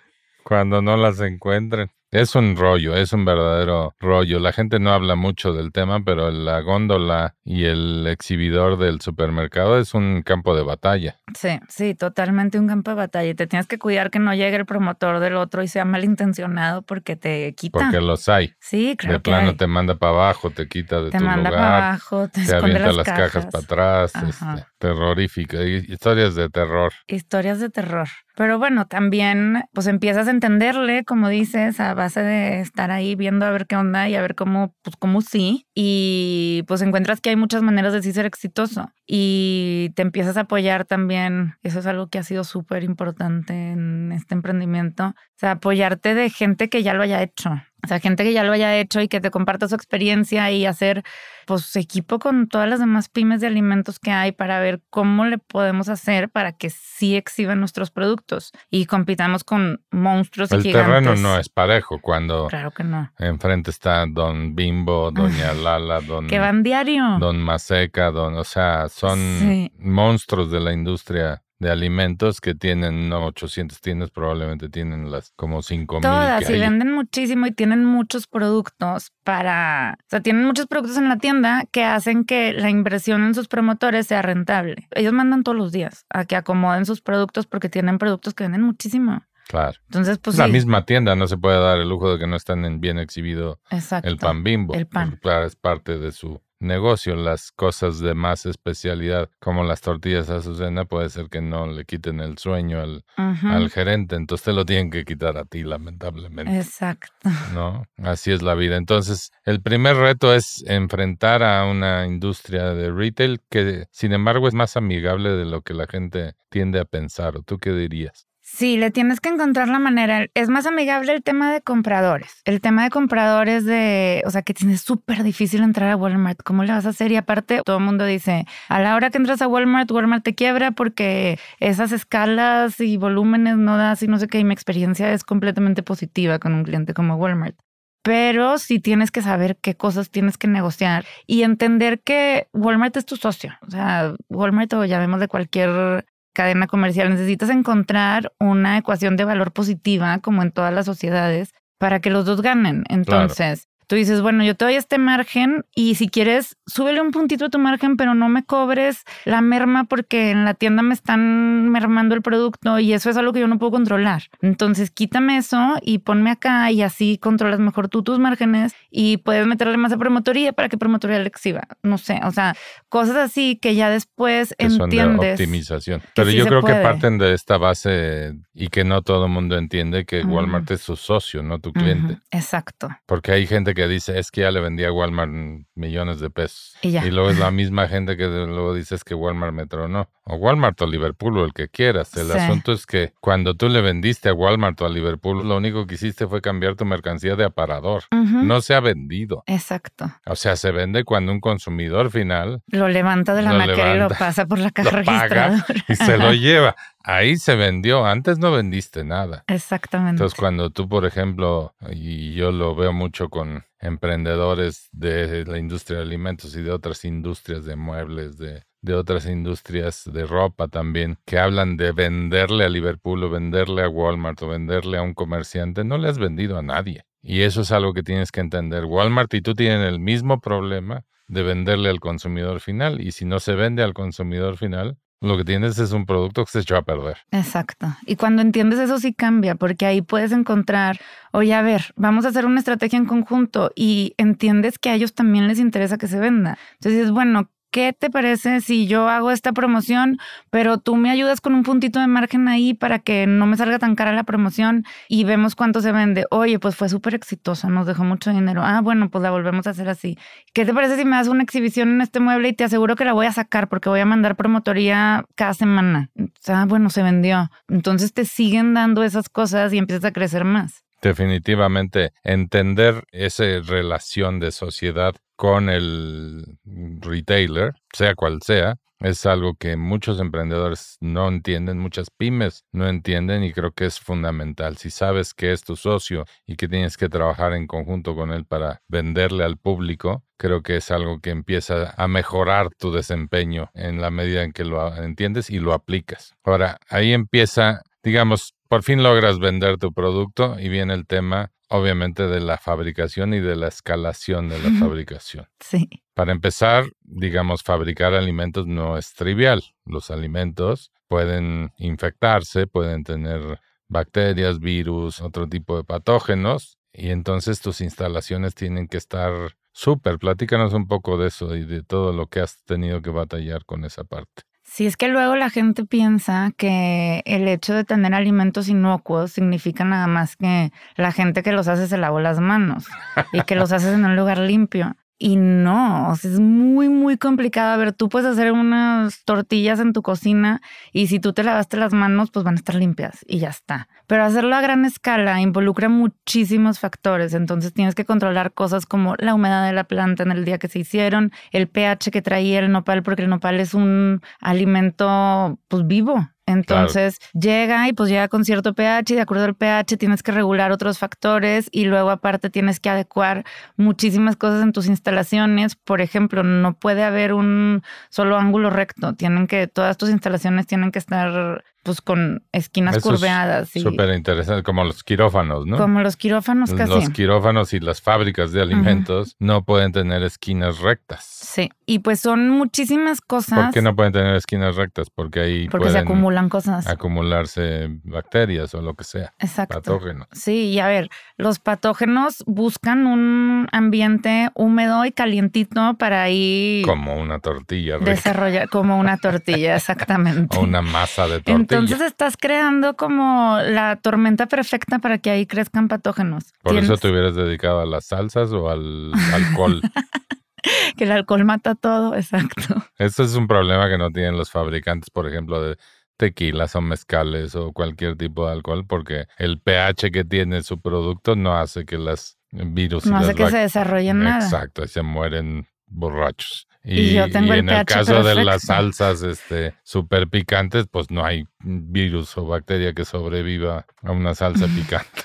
cuando no las encuentren. Es un rollo, es un verdadero rollo. La gente no habla mucho del tema, pero la góndola y el exhibidor del supermercado es un campo de batalla. Sí, sí, totalmente un campo de batalla. Y te tienes que cuidar que no llegue el promotor del otro y sea malintencionado porque te quita. Porque los hay. Sí, claro. De plano te manda para abajo, te quita de tu lugar. Te manda para abajo, te, te avienta las, cajas. para atrás. Este, terrorífica. Historias de terror. Historias de terror. Pero bueno, también pues empiezas a entenderle, como dices, a base de estar ahí viendo a ver qué onda y a ver cómo, pues cómo sí. Y pues encuentras que hay muchas maneras de sí ser exitoso. Y te empiezas a apoyar también, eso es algo que ha sido súper importante en este emprendimiento, o sea, apoyarte de gente que ya lo haya hecho. O sea, gente que ya lo haya hecho y que te comparta su experiencia y hacer pues equipo con todas las demás pymes de alimentos que hay para ver cómo le podemos hacer para que sí exhiban nuestros productos y compitamos con monstruos El y gigantes. El terreno no es parejo cuando claro que no. enfrente está Don Bimbo, Doña Lala, Don que van diario. Don Maseca, Don, o sea, son monstruos de la industria de alimentos que tienen no 800 tiendas, probablemente tienen las como 5000. Todas, y venden muchísimo y tienen muchos productos para, o sea, tienen muchos productos en la tienda que hacen que la inversión en sus promotores sea rentable. Ellos mandan todos los días a que acomoden sus productos porque tienen productos que venden muchísimo. Claro. Entonces, pues. La misma tienda no se puede dar el lujo de que no están bien exhibido el pan bimbo. El pan. Claro, es parte de su negocio. Las cosas de más especialidad, como las tortillas a Azucena, puede ser que no le quiten el sueño al, al gerente, entonces te lo tienen que quitar a ti, lamentablemente. Exacto. ¿No? Así es la vida. Entonces, el primer reto es enfrentar a una industria de retail que, sin embargo, es más amigable de lo que la gente tiende a pensar. ¿O tú qué dirías? Sí, le tienes que encontrar la manera. Es más amigable el tema de compradores. El tema de compradores de, o sea, que tienes súper difícil entrar a Walmart. ¿Cómo le vas a hacer? Y aparte, todo el mundo dice, a la hora que entras a Walmart, Walmart te quiebra porque esas escalas y volúmenes no das y no sé qué. Y mi experiencia es completamente positiva con un cliente como Walmart pero sí tienes que saber qué cosas tienes que negociar y entender que Walmart es tu socio. O sea, Walmart o llamemos de cualquier cadena comercial, necesitas encontrar una ecuación de valor positiva, como en todas las sociedades, para que los dos ganen. Entonces, Tú dices, bueno, yo te doy este margen y si quieres, súbele un puntito a tu margen, pero no me cobres la merma porque en la tienda me están mermando el producto y eso es algo que yo no puedo controlar. Entonces, quítame eso y ponme acá y así controlas mejor tú tus márgenes y puedes meterle más a promotoría para que promotoría le exhiba. No sé, o sea, cosas así que ya después que entiendes. Son optimización. Pero yo creo que parten de esta base y que no todo el mundo entiende que Walmart es su socio, no tu cliente. Exacto. Porque hay gente que dice es que ya le vendía a Walmart millones de pesos. Y, luego es la misma gente que luego dice es que Walmart me tronó. O Walmart o Liverpool o el que quieras. El asunto es que cuando tú le vendiste a Walmart o a Liverpool, lo único que hiciste fue cambiar tu mercancía de aparador. No se ha vendido. Exacto. O sea, se vende cuando un consumidor final lo levanta de la máquina y lo pasa por la caja registradora. y se lo lleva. Ahí se vendió, antes no vendiste nada. Exactamente. Entonces, cuando tú, por ejemplo, y yo lo veo mucho con emprendedores de la industria de alimentos y de otras industrias de muebles, de, de otras industrias de ropa también, que hablan de venderle a Liverpool o venderle a Walmart o venderle a un comerciante, no le has vendido a nadie. Y eso es algo que tienes que entender. Walmart y tú tienen el mismo problema de venderle al consumidor final. Y si no se vende al consumidor final, lo que tienes es un producto que se echó a perder. Exacto. Y cuando entiendes eso sí cambia, porque ahí puedes encontrar, oye, a ver, vamos a hacer una estrategia en conjunto y entiendes que a ellos también les interesa que se venda. Entonces, bueno, ¿qué te parece si yo hago esta promoción, pero tú me ayudas con un puntito de margen ahí para que no me salga tan cara la promoción y vemos cuánto se vende? Oye, pues fue súper exitosa, nos dejó mucho dinero. Ah, bueno, pues la volvemos a hacer así. ¿Qué te parece si me das una exhibición en este mueble y te aseguro que la voy a sacar porque voy a mandar promotoría cada semana? Ah, bueno, se vendió. Entonces te siguen dando esas cosas y empiezas a crecer más. Definitivamente, entender esa relación de sociedad con el retailer, sea cual sea, es algo que muchos emprendedores no entienden, muchas pymes no entienden y creo que es fundamental. Si sabes que es tu socio y que tienes que trabajar en conjunto con él para venderle al público, creo que es algo que empieza a mejorar tu desempeño en la medida en que lo entiendes y lo aplicas. Ahora, ahí empieza, digamos, por fin logras vender tu producto y viene el tema obviamente de la fabricación y de la escalación de la fabricación. Sí. Para empezar, digamos, fabricar alimentos no es trivial. Los alimentos pueden infectarse, pueden tener bacterias, virus, otro tipo de patógenos, y entonces tus instalaciones tienen que estar súper. Platícanos un poco de eso y de todo lo que has tenido que batallar con esa parte. Si es que luego la gente piensa que el hecho de tener alimentos inocuos significa nada más que la gente que los hace se lavó las manos y que los haces en un lugar limpio. Y no, es muy, muy complicado. A ver, tú puedes hacer unas tortillas en tu cocina y si tú te lavaste las manos, pues van a estar limpias y ya está. Pero hacerlo a gran escala involucra muchísimos factores. Entonces tienes que controlar cosas como la humedad de la planta en el día que se hicieron, el pH que traía el nopal, porque el nopal es un alimento pues vivo. Entonces llega y pues llega con cierto pH y de acuerdo al pH tienes que regular otros factores y luego aparte tienes que adecuar muchísimas cosas en tus instalaciones. Por ejemplo, no puede haber un solo ángulo recto. Tienen que, todas tus instalaciones tienen que estar pues con esquinas curveadas. Súper interesante, como los quirófanos, ¿no? Como los quirófanos casi. Los quirófanos y las fábricas de alimentos no pueden tener esquinas rectas. Sí, y pues son muchísimas cosas. ¿Por qué no pueden tener esquinas rectas? Porque ahí Porque se acumulan cosas. Acumularse bacterias o lo que sea. Exacto. Patógenos. Sí, y a ver, los patógenos buscan un ambiente húmedo y calientito para ahí... Como una tortilla. Desarrollar, como una tortilla, exactamente. o una masa de tortilla. Entonces estás creando como la tormenta perfecta para que ahí crezcan patógenos. Por eso te hubieras dedicado a las salsas o al alcohol. que el alcohol mata todo, exacto. Este es un problema que no tienen los fabricantes, por ejemplo, de tequilas o mezcales o cualquier tipo de alcohol, porque el pH que tiene su producto no hace que las virus... No hace que se desarrollen nada. Exacto, y se mueren borrachos. Y, en el caso de las salsas este, súper picantes, pues no hay virus o bacteria que sobreviva a una salsa picante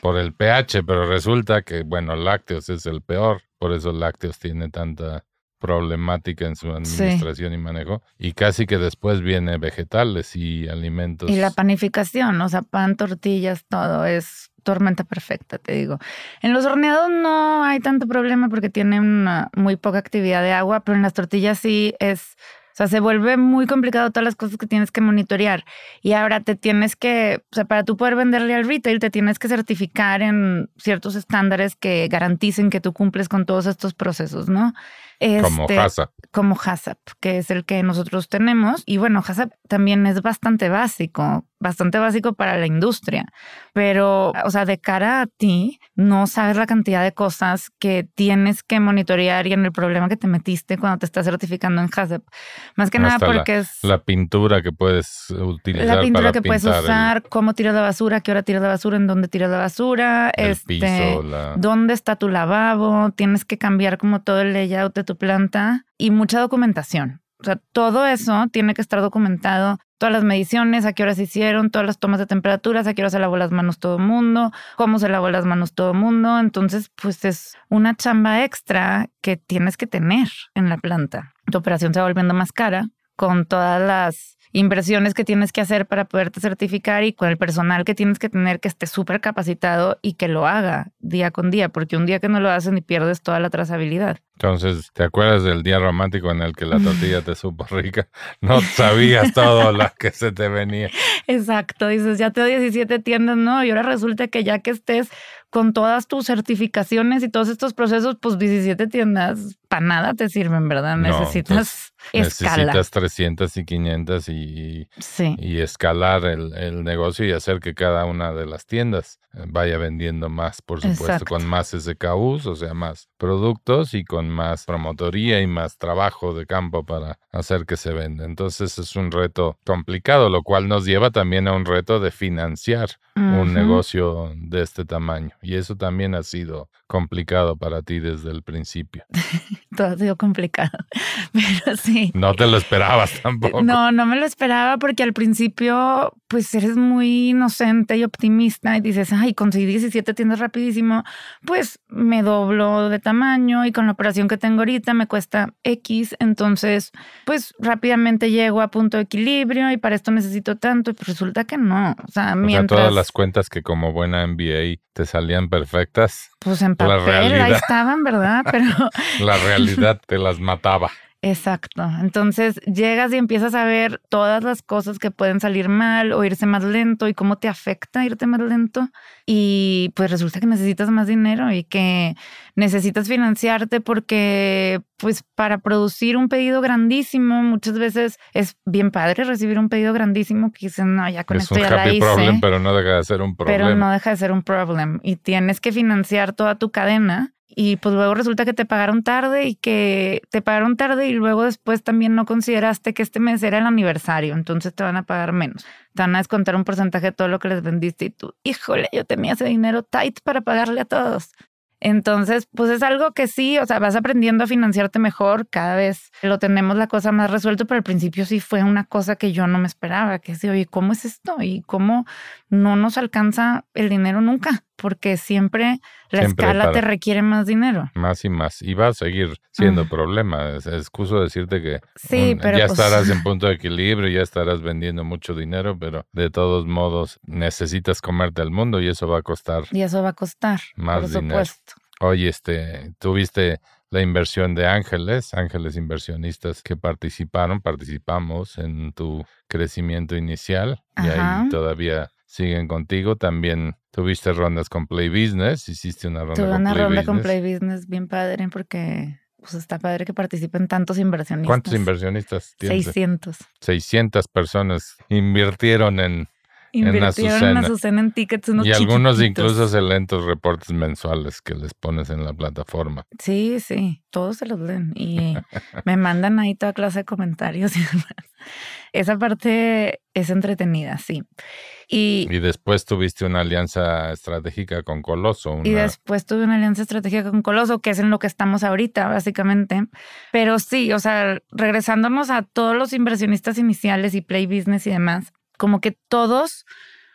por el pH, pero resulta que, bueno, lácteos es el peor, por eso lácteos tiene tanta problemática en su administración y manejo. Y casi que después viene vegetales y alimentos. Y la panificación, o sea, pan, tortillas, todo es tormenta perfecta, te digo. En los horneados no hay tanto problema porque tienen muy poca actividad de agua, pero en las tortillas sí es, o sea, se vuelve muy complicado todas las cosas que tienes que monitorear. Y ahora te tienes que, o sea, para tú poder venderle al retail, te tienes que certificar en ciertos estándares que garanticen que tú cumples con todos estos procesos, ¿no? Como HACCP. Este, como HACCP, que es el que nosotros tenemos. Y bueno, HACCP también es bastante básico, bastante básico para la industria. Pero, o sea, de cara a ti, no sabes la cantidad de cosas que tienes que monitorear y en el problema que te metiste cuando te estás certificando en HACCP. Más que nada porque es... La pintura que puedes utilizar. La pintura que puedes usar, cómo tiras la basura, qué hora tiras la basura, en dónde tiras la basura, el este, piso, dónde está tu lavabo, tienes que cambiar como todo el layout de tu planta y mucha documentación. O sea, todo eso tiene que estar documentado. Todas las mediciones, a qué horas se hicieron, todas las tomas de temperaturas, a qué hora se lavó las manos todo el mundo, cómo se lavó las manos todo el mundo. Entonces, pues es una chamba extra que tienes que tener en la planta. Tu operación se va volviendo más cara con todas las inversiones que tienes que hacer para poderte certificar y con el personal que tienes que tener que esté súper capacitado y que lo haga día con día, porque un día que no lo hacen y pierdes toda la trazabilidad. Entonces, ¿te acuerdas del día romántico en el que la tortilla te supo rica? No sabías todo lo que se te venía. Exacto, dices, ya te doy 17 tiendas, ¿no? Y ahora resulta que ya que estés con todas tus certificaciones y todos estos procesos, pues 17 tiendas para nada te sirven, ¿verdad? necesitas escalar. Necesitas 300 y 500 y, y escalar el, el, negocio y hacer que cada una de las tiendas eh, vaya vendiendo más, por supuesto, con más SKUs, o sea, más productos y con más promotoría y más trabajo de campo para hacer que se venda. Entonces es un reto complicado, lo cual nos lleva también a un reto de financiar un negocio de este tamaño. Y eso también ha sido complicado para ti desde el principio. Todo ha sido complicado, pero sí. No te lo esperabas tampoco. No, no me lo esperaba porque al principio pues eres muy inocente y optimista y dices, ay, conseguí 17 tiendas rapidísimo, pues me doblo de tamaño y con la operación que tengo ahorita me cuesta X, entonces pues rápidamente llego a punto de equilibrio y para esto necesito tanto y pues resulta que no. O sea, mientras... todas las cuentas que como buena MBA te salían perfectas. Pues en papel, ahí estaban, ¿verdad? Pero... la realidad te las mataba. Exacto. Entonces llegas y empiezas a ver todas las cosas que pueden salir mal o irse más lento y cómo te afecta irte más lento. Y pues resulta que necesitas más dinero y que necesitas financiarte porque pues para producir un pedido grandísimo muchas veces es bien padre recibir un pedido grandísimo que dicen, no, ya con esto ya la hice. Problem, pero no deja de ser un problema. Pero no deja de ser un problema. Y tienes que financiar toda tu cadena y pues luego resulta que te pagaron tarde y que te pagaron tarde y luego después también no consideraste que este mes era el aniversario, entonces te van a pagar menos. Te van a descontar un porcentaje de todo lo que les vendiste y tú, híjole, yo tenía ese dinero tight para pagarle a todos. Entonces, pues es algo que sí, o sea, vas aprendiendo a financiarte mejor, cada vez lo tenemos la cosa más resuelto, pero al principio sí fue una cosa que yo no me esperaba, que sí, oye, ¿cómo es esto? Y cómo no nos alcanza el dinero nunca, porque siempre la escala te requiere más dinero. Más y más, y va a seguir siendo problema. Es excuso decirte que sí, pero ya pues estarás en punto de equilibrio, ya estarás vendiendo mucho dinero, pero de todos modos necesitas comerte al mundo y eso va a costar. Y eso va a costar, más por dinero. Supuesto. Oye, este, tuviste la inversión de ángeles, ángeles inversionistas que participaron, participamos en tu crecimiento inicial y ahí todavía siguen contigo. También tuviste rondas con Play Business, hiciste una ronda Tuve con una Play ronda Business. con Play Business bien padre porque pues está padre que participen tantos inversionistas. ¿Cuántos inversionistas tienes? 600. 600 personas invirtieron en Invirtieron en Azucena en tickets unos Y algunos chiquititos. incluso se leen tus reportes mensuales que les pones en la plataforma. Sí, sí, todos se los leen y me mandan ahí toda clase de comentarios y demás. Esa parte es entretenida, sí. Y, Y después tuviste una alianza estratégica con Coloso. y después tuve una alianza estratégica con Coloso, que es en lo que estamos ahorita, básicamente. Pero sí, o sea, regresándonos a todos los inversionistas iniciales y Play Business y demás, como que todos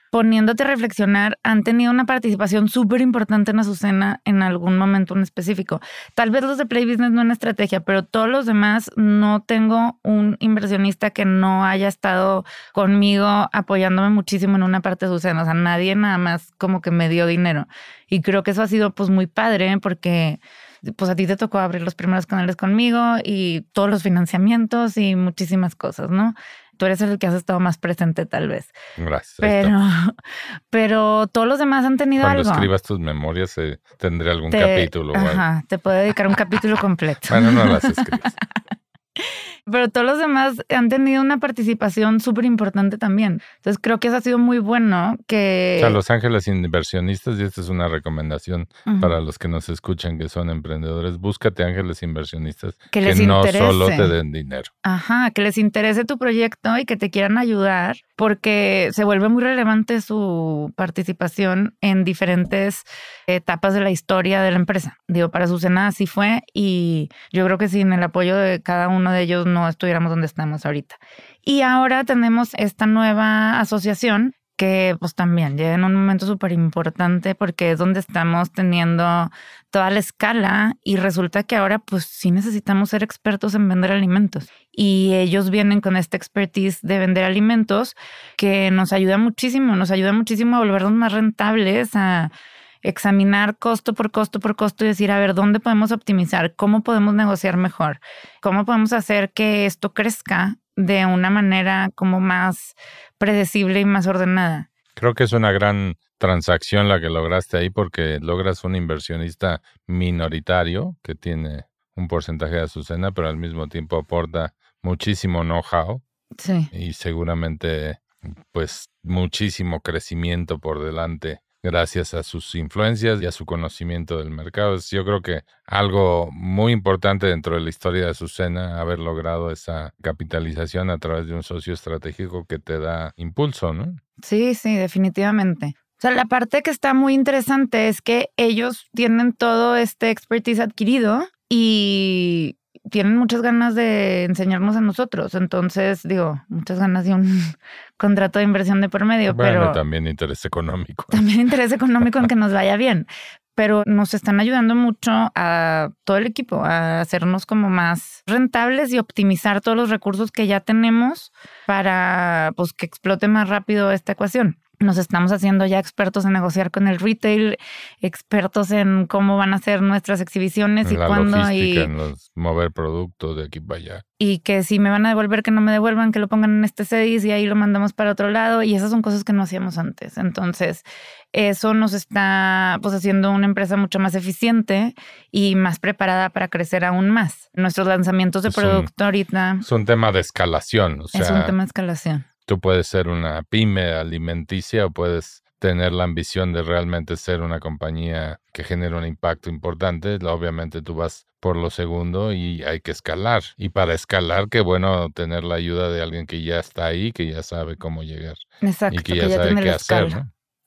poniéndote a reflexionar, han tenido una participación súper importante en Azucena en algún momento en específico. Tal vez los de Play Business no en estrategia, pero todos los demás no tengo un inversionista que no haya estado conmigo apoyándome muchísimo en una parte de Azucena. O sea, nadie nada más como que me dio dinero. Y creo que eso ha sido pues muy padre porque pues a ti te tocó abrir los primeros canales conmigo y todos los financiamientos y muchísimas cosas, ¿no? Tú eres el que has estado más presente tal vez. Gracias. Pero, pero todos los demás han tenido Cuando algo. escribas tus memorias eh, tendré algún Te- capítulo. Ajá, te puedo dedicar un capítulo completo. Bueno, no las escribas. Pero todos los demás han tenido una participación súper importante también. Entonces creo que eso ha sido muy bueno que... O sea, Los Ángeles Inversionistas, y esta es una recomendación para los que nos escuchan que son emprendedores, búscate ángeles inversionistas Que que, les no interese. solo te den dinero. Ajá, que les interese tu proyecto y que te quieran ayudar porque se vuelve muy relevante su participación en diferentes etapas de la historia de la empresa. Digo, para Susana así fue y yo creo que sin el apoyo de cada uno de ellos no estuviéramos donde estamos ahorita. Y ahora tenemos esta nueva asociación que pues también llega en un momento súper importante porque es donde estamos teniendo toda la escala y resulta que ahora pues sí necesitamos ser expertos en vender alimentos y ellos vienen con esta expertise de vender alimentos que nos ayuda muchísimo, nos ayuda muchísimo a volvernos más rentables, a examinar costo por costo por costo y decir, a ver, ¿dónde podemos optimizar? ¿Cómo podemos negociar mejor? ¿Cómo podemos hacer que esto crezca de una manera como más predecible y más ordenada? Creo que es una gran transacción la que lograste ahí porque logras un inversionista minoritario que tiene un porcentaje de Azucena, pero al mismo tiempo aporta muchísimo know-how sí. y seguramente pues muchísimo crecimiento por delante gracias a sus influencias y a su conocimiento del mercado. Yo creo que algo muy importante dentro de la historia de Azucena, haber logrado esa capitalización a través de un socio estratégico que te da impulso, ¿no? Sí, sí, definitivamente. O sea, la parte que está muy interesante es que ellos tienen todo este expertise adquirido y tienen muchas ganas de enseñarnos a nosotros. Entonces, digo, muchas ganas de un contrato de inversión de por medio, bueno, pero también interés económico. también interés económico en que nos vaya bien. Pero nos están ayudando mucho a todo el equipo a hacernos como más rentables y optimizar todos los recursos que ya tenemos para pues que explote más rápido esta ecuación nos estamos haciendo ya expertos en negociar con el retail, expertos en cómo van a ser nuestras exhibiciones En y cuándo y, en los- mover productos de aquí para allá. y que si me van a devolver que no me devuelvan, que lo pongan en este CEDIS y ahí lo mandamos para otro lado y esas son cosas que no hacíamos antes. Entonces, eso nos está pues haciendo una empresa mucho más eficiente y más preparada para crecer aún más. Nuestros lanzamientos de Es un- producto ahorita Es un tema de escalación, o sea, es un tema de escalación. Tú puedes ser una pyme alimenticia o puedes tener la ambición de realmente ser una compañía que genere un impacto importante. Obviamente tú vas por lo segundo y hay que escalar. Y para escalar, qué bueno tener la ayuda de alguien que ya está ahí, que ya sabe cómo llegar Exacto, y que ya, sabe tiene qué hacer.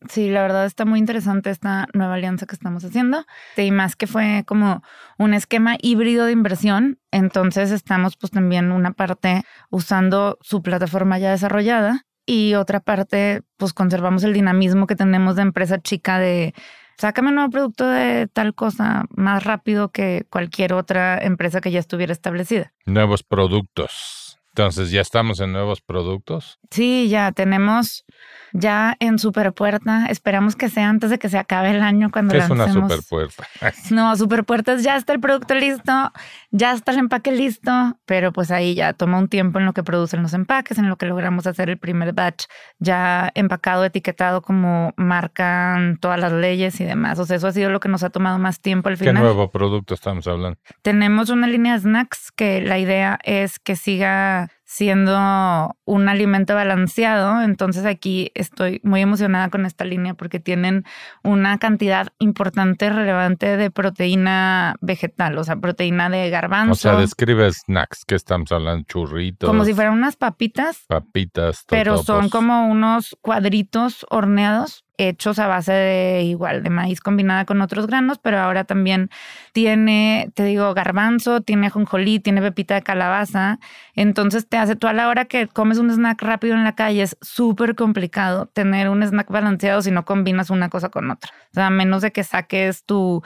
Sí, la verdad está muy interesante esta nueva alianza que estamos haciendo. Y más que fue como un esquema híbrido de inversión. Entonces estamos pues también una parte usando su plataforma ya desarrollada y otra parte pues conservamos el dinamismo que tenemos de empresa chica de sácame un nuevo producto de tal cosa más rápido que cualquier otra empresa que ya estuviera establecida. Nuevos productos. Entonces, ¿ya estamos en nuevos productos? Sí, ya tenemos ya en Superpuerta. Esperamos que sea antes de que se acabe el año cuando ¿Qué es una superpuerta? No, Superpuertas ya está el producto listo, ya está el empaque listo, pero pues ahí ya toma un tiempo en lo que producen los empaques, en lo que logramos hacer el primer batch ya empacado, etiquetado como marcan todas las leyes y demás. O sea, eso ha sido lo que nos ha tomado más tiempo al ¿Qué final. nuevo producto estamos hablando? Tenemos una línea de snacks que la idea es que siga siendo un alimento balanceado. Entonces aquí estoy muy emocionada con esta línea porque tienen una cantidad importante, relevante de proteína vegetal, o sea, proteína de garbanzo. O sea, describe snacks. ¿Qué estamos hablando? Churritos, como si fueran unas papitas, papitas, pero son como unos cuadritos horneados hechos a base de igual de maíz combinada con otros granos, pero ahora también tiene, te digo, garbanzo, tiene ajonjolí, tiene pepita de calabaza. Entonces te hace tú a la hora que comes un snack rápido en la calle, es súper complicado tener un snack balanceado si no combinas una cosa con otra. O sea, a menos de que saques tu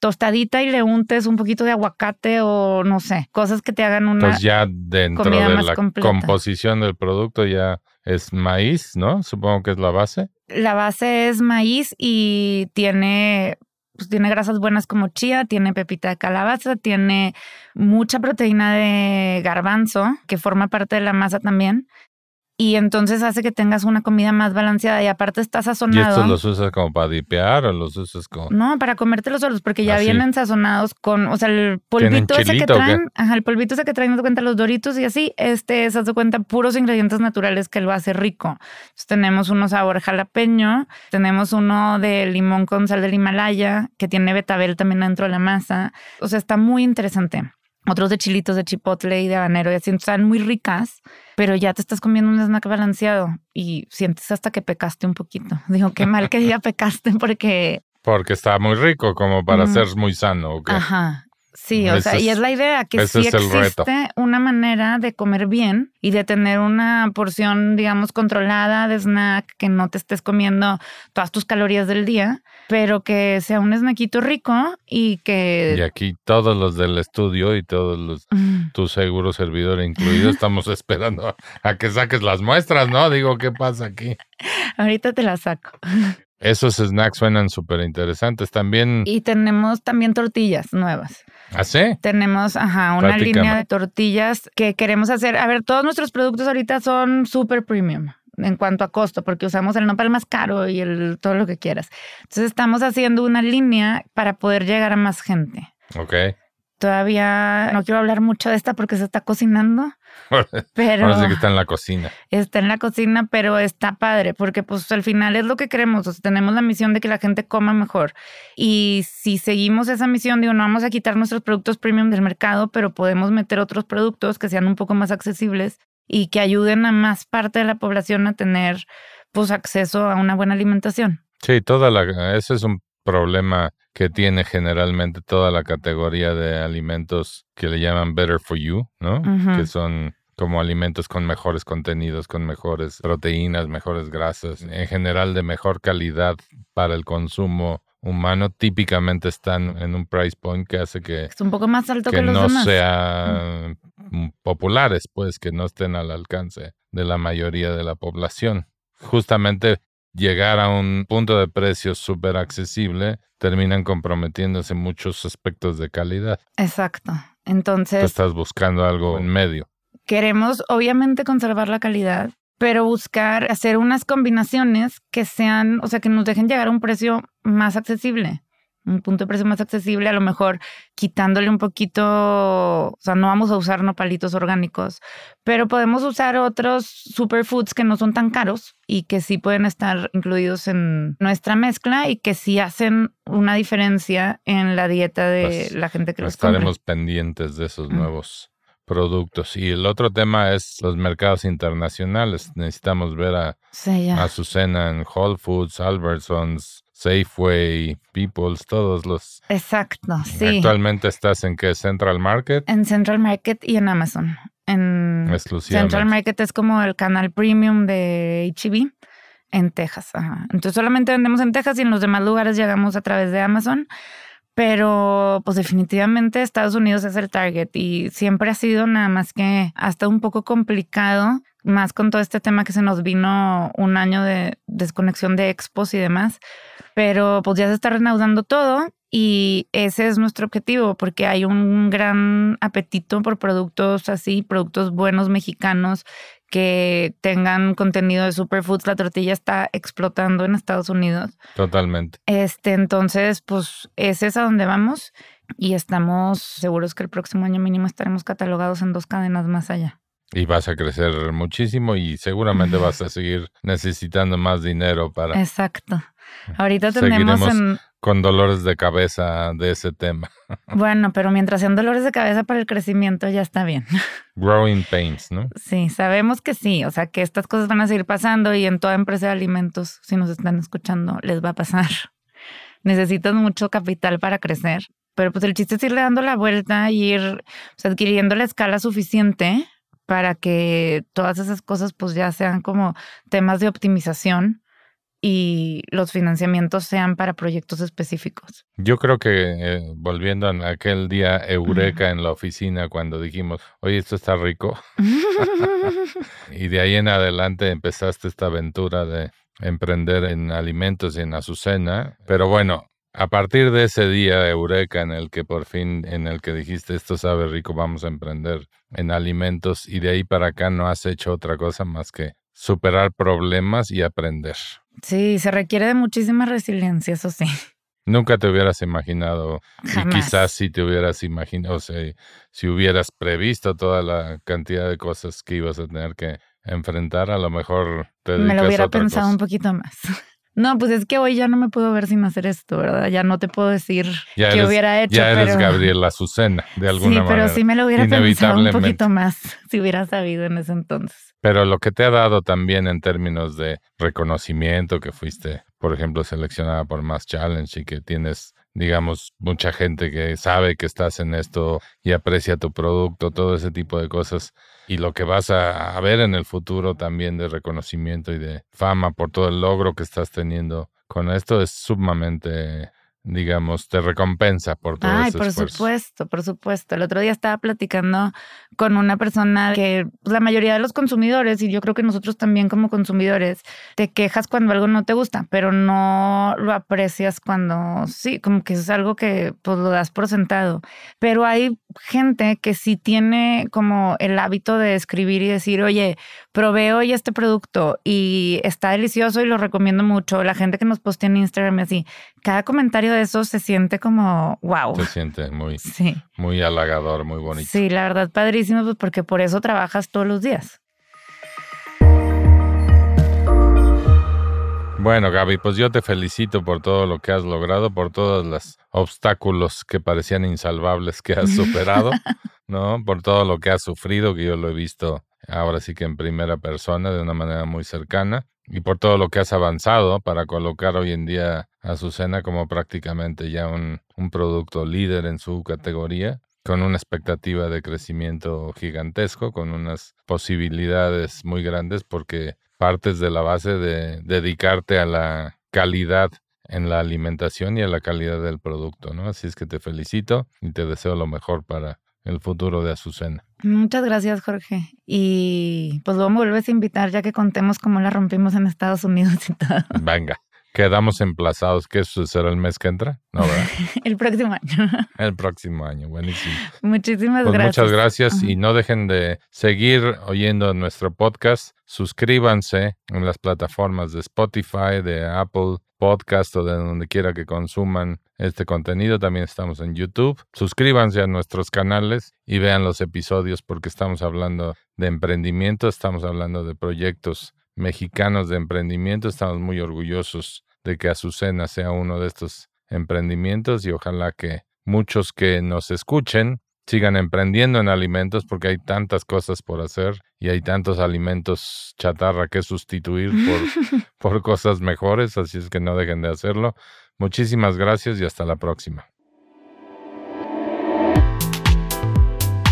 tostadita y le untes un poquito de aguacate o no sé, cosas que te hagan una... Entonces ya dentro comida de más la completa. composición del producto ya es maíz, ¿no? Supongo que es la base. La base es maíz y tiene, pues tiene grasas buenas como chía, tiene pepita de calabaza, tiene mucha proteína de garbanzo, que forma parte de la masa también. Y entonces hace que tengas una comida más balanceada y aparte está ¿Y sazonado. estos los usas como para dipear o los usas como...? No, para comértelos solos, porque ya Ah, sí. vienen sazonados con, o sea, el ¿Tienen polvito ese que traen, ajá, el polvito ese que traen, de cuenta los doritos y así, este es, de cuenta, puros ingredientes naturales que lo hace rico. Entonces, tenemos uno sabor jalapeño, tenemos uno de limón con sal del Himalaya, que tiene betabel también dentro de la masa. O sea, está muy interesante. Otros de chilitos de chipotle y de habanero y así, están muy ricas, pero ya te estás comiendo un snack balanceado y sientes hasta que pecaste un poquito. Digo, qué mal que ya pecaste porque Porque está muy rico como para Mm. ser muy sano. ¿o qué? Ajá. Sí, o Ese sea, y es- la idea que sí es el reto. existe una manera de comer bien y de tener una porción, digamos, controlada de snack, que no te estés comiendo todas tus calorías del día, pero que sea un snackito rico y que... Y aquí todos los del estudio y todos los Mm, tu seguro servidor incluido estamos esperando a, a que saques las muestras, ¿no? Digo, ¿qué pasa aquí? ahorita te la saco. Esos snacks suenan súper interesantes. También, Y tenemos también tortillas nuevas. ¿así? Tenemos, ajá, una Platícame. línea de tortillas que queremos hacer. A ver, todos nuestros productos ahorita son super premium en cuanto a costo, porque usamos el nopal más caro y el todo lo que quieras. Entonces estamos haciendo una línea para poder llegar a más gente. Ok. Todavía no quiero hablar mucho de esta porque se está cocinando, pero Ahora sí que está en la cocina. está en la cocina, pero está padre porque pues al final es lo que queremos, o sea, tenemos la misión de que la gente coma mejor y si seguimos esa misión, digo, no vamos a quitar nuestros productos premium del mercado, pero podemos meter otros productos que sean un poco más accesibles y que ayuden a más parte de la población a tener pues acceso a una buena alimentación. Sí, toda la, ese es un problema que tiene generalmente toda la categoría de alimentos que le llaman better for you, ¿no? Que son como alimentos con mejores contenidos, con mejores proteínas, mejores grasas, en general de mejor calidad para el consumo humano, típicamente están en un price point que hace que, Es un poco más alto que, que los no demás. sean mm, populares, pues que no estén al alcance de la mayoría de la población. Justamente llegar a un punto de precio súper accesible terminan comprometiéndose muchos aspectos de calidad. Exacto. Tú Entonces, estás buscando algo en medio. queremos obviamente conservar la calidad, pero buscar hacer unas combinaciones que sean, o sea, que nos dejen llegar a un precio más accesible, un punto de precio más accesible, a lo mejor quitándole un poquito, o sea, no vamos a usar nopalitos orgánicos, pero podemos usar otros superfoods que no son tan caros y que sí pueden estar incluidos en nuestra mezcla y que sí hacen una diferencia en la dieta de Pues, la gente que los compra. Estaremos pendientes de esos nuevos productos. Y el otro tema es los mercados internacionales. Necesitamos ver a Sí, ya. Azucena en Whole Foods, Albertsons, Safeway, Peoples, todos los... Exacto, sí. Actualmente estás en qué? Central Market, En Central Market y en Amazon. En exclusivamente. Central Market es como el canal premium de HEB en Texas. Ajá. Entonces solamente vendemos en Texas y en los demás lugares llegamos a través de Amazon. Pero pues definitivamente Estados Unidos es el target y siempre ha sido nada más que hasta un poco complicado, más con todo este tema que se nos vino un año de desconexión de expos y demás. Pero pues ya se está reanudando todo y ese es nuestro objetivo porque hay un gran apetito por productos así, productos buenos mexicanos que tengan contenido de superfoods. La tortilla está explotando en Estados Unidos. Totalmente. Este, entonces, pues ese es a donde vamos y estamos seguros que el próximo año mínimo estaremos catalogados en dos cadenas más allá. Y vas a crecer muchísimo y seguramente vas a seguir necesitando más dinero para Exacto. Ahorita tenemos en, con dolores de cabeza de ese tema. bueno, pero mientras sean dolores de cabeza para el crecimiento ya está bien. Growing pains, ¿no? Sí, sabemos que sí, o sea que estas cosas van a seguir pasando y en toda empresa de alimentos, si nos están escuchando, les va a pasar. Necesitan mucho capital para crecer, pero pues el chiste es irle dando la vuelta y ir o sea, adquiriendo la escala suficiente para que todas esas cosas pues ya sean como temas de optimización y los financiamientos sean para proyectos específicos. Yo creo que eh, volviendo a aquel día eureka en la oficina cuando dijimos, oye, esto está rico. y de ahí en adelante empezaste esta aventura de emprender en alimentos y en Azucena. Pero bueno, a partir de ese día eureka en el que por fin, en el que dijiste, esto sabe rico, vamos a emprender en alimentos y de ahí para acá no has hecho otra cosa más que superar problemas y aprender. Sí, se requiere de muchísima resiliencia, eso sí. Nunca te hubieras imaginado, Jamás. y quizás si te hubieras imaginado, o sea, si hubieras previsto toda la cantidad de cosas que ibas a tener que enfrentar, a lo mejor te Me lo a hubiera otra pensado cosa. un poquito más. No, pues es que hoy ya no me puedo ver sin hacer esto, ¿verdad? Ya no te puedo decir Ya qué eres- hubiera hecho. Ya eres pero... Gabriela Azucena, de alguna sí, manera. pero sí me lo hubiera pensado un poquito más si hubiera sabido en ese entonces. Pero lo que te ha dado también en términos de reconocimiento, que fuiste, por ejemplo, seleccionada por Mass Challenge y que tienes digamos, mucha gente que sabe que estás en esto y aprecia tu producto, todo ese tipo de cosas. Y lo que vas a, ver en el futuro también de reconocimiento y de fama por todo el logro que estás teniendo con esto es sumamente digamos, te recompensa por todo Ay, por supuesto, por supuesto. El otro día estaba platicando con una persona que pues, la mayoría de los consumidores, y yo creo que nosotros también como consumidores, te quejas cuando algo no te gusta, pero no lo aprecias cuando sí, como que es algo que pues lo das por sentado. Pero hay gente que sí tiene como el hábito de escribir y decir, oye, probé hoy este producto y está delicioso y lo recomiendo mucho. La gente que nos postea en Instagram y así, cada comentario de eso se siente como wow. Se siente muy, muy halagador, muy bonito. Sí, la verdad, padrísimo, pues porque por eso trabajas todos los días. Bueno, Gaby, pues yo te felicito por todo lo que has logrado, por todos los obstáculos que parecían insalvables que has superado, ¿no? Por todo lo que has sufrido, que yo lo he visto ahora sí que en primera persona, de una manera muy cercana, y por todo lo que has avanzado para colocar hoy en día a Azucena como prácticamente ya un, un producto líder en su categoría con una expectativa de crecimiento gigantesco, con unas posibilidades muy grandes porque partes de la base de dedicarte a la calidad en la alimentación y a la calidad del producto, ¿no? Así es que te felicito y te deseo lo mejor para el futuro de Azucena. Muchas gracias, Jorge. Y pues me vuelves a invitar ya que contemos cómo la rompimos en Estados Unidos y todo. Venga. Quedamos emplazados, que eso será el mes que entra, ¿no? ¿verdad? el próximo año. El próximo año, buenísimo. Muchísimas pues gracias. Muchas gracias y no dejen de seguir oyendo nuestro podcast. Suscríbanse en las plataformas de Spotify, de Apple Podcast o de donde quiera que consuman este contenido. También estamos en YouTube. Suscríbanse a nuestros canales y vean los episodios porque estamos hablando de emprendimiento, estamos hablando de proyectos mexicanos de emprendimiento. Estamos muy orgullosos de que Azucena sea uno de estos emprendimientos y ojalá que muchos que nos escuchen sigan emprendiendo en alimentos porque hay tantas cosas por hacer y hay tantos alimentos chatarra que sustituir por, por cosas mejores, así es que no dejen de hacerlo. Muchísimas gracias y hasta la próxima.